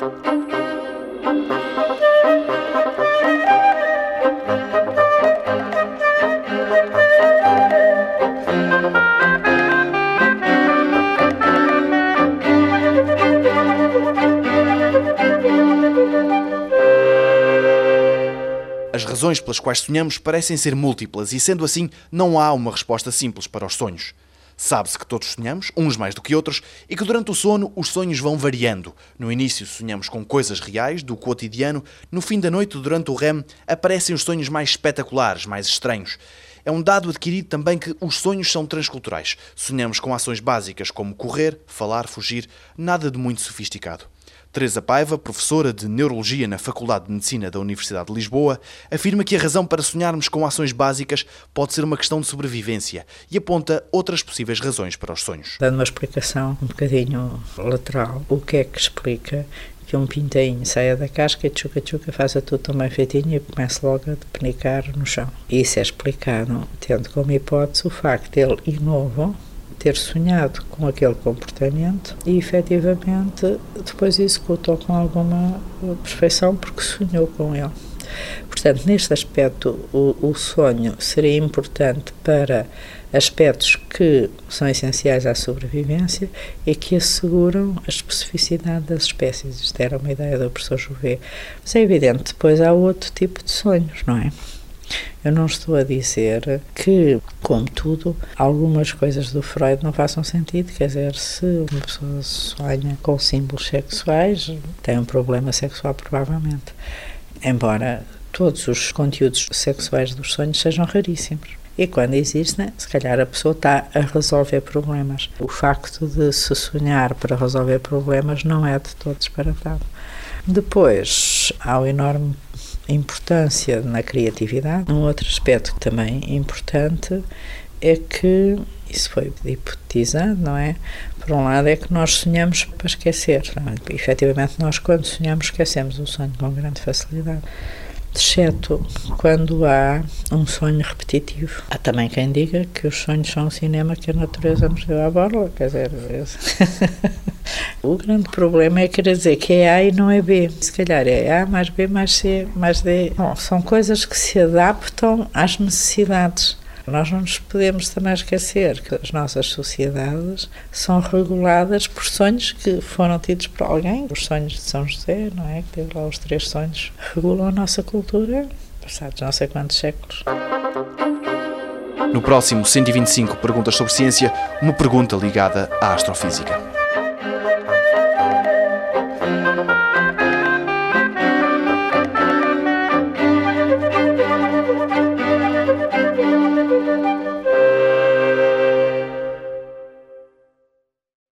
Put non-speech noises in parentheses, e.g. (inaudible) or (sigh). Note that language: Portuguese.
As razões pelas quais sonhamos parecem ser múltiplas e, sendo assim, não há uma resposta simples para os sonhos. Sabe-se que todos sonhamos, uns mais do que outros, e que durante o sono os sonhos vão variando. No início sonhamos com coisas reais, do cotidiano, no fim da noite, durante o REM, aparecem os sonhos mais espetaculares, mais estranhos. É um dado adquirido também que os sonhos são transculturais. Sonhamos com ações básicas como correr, falar, fugir, nada de muito sofisticado. Teresa Paiva, professora de Neurologia na Faculdade de Medicina da Universidade de Lisboa, afirma que a razão para sonharmos com ações básicas pode ser uma questão de sobrevivência e aponta outras possíveis razões para os sonhos. Dando uma explicação um bocadinho lateral, o que é que explica que um pintainho saia da casca e tchuca-tchuca faça tudo tão bem feitinho e comece logo a depenicar no chão. Isso é explicado tendo como hipótese o facto de ele, novo, ter sonhado com aquele comportamento e efetivamente depois executou com alguma perfeição porque sonhou com ele. Portanto, neste aspecto, o, o, sonho seria importante para aspectos que são essenciais à sobrevivência e que asseguram a especificidade das espécies. Isto era uma ideia do professor Jouvet. Mas é evidente, depois há outro tipo de sonhos, não é? Eu não estou a dizer que, como tudo, algumas coisas do Freud não façam sentido. Quer dizer, se uma pessoa sonha com símbolos sexuais, tem um problema sexual, provavelmente. Embora todos os conteúdos sexuais dos sonhos sejam raríssimos. E quando existem, se calhar a pessoa está a resolver problemas. O facto de se sonhar para resolver problemas não é de todo disparatado. Depois, há o enorme importância na criatividade. Um outro aspecto também importante é que isso foi hipotizado, não é? Por um lado, é que nós sonhamos para esquecer. Não é? Efetivamente, nós, quando sonhamos, esquecemos o sonho com grande facilidade exceto quando há um sonho repetitivo. Há também quem diga que os sonhos são um cinema que a natureza nos deu à borla, quer dizer, (laughs) o grande problema é querer dizer que é A e não é B. Se calhar é A mais B mais C mais D. Bom, são coisas que se adaptam às necessidades. Nós não nos podemos também esquecer que as nossas sociedades são reguladas por sonhos que foram tidos por alguém. Os sonhos de São José, não é? Que teve lá os três sonhos, regulam a nossa cultura passados não sei quantos séculos. No próximo 125 Perguntas sobre Ciência, uma pergunta ligada à astrofísica.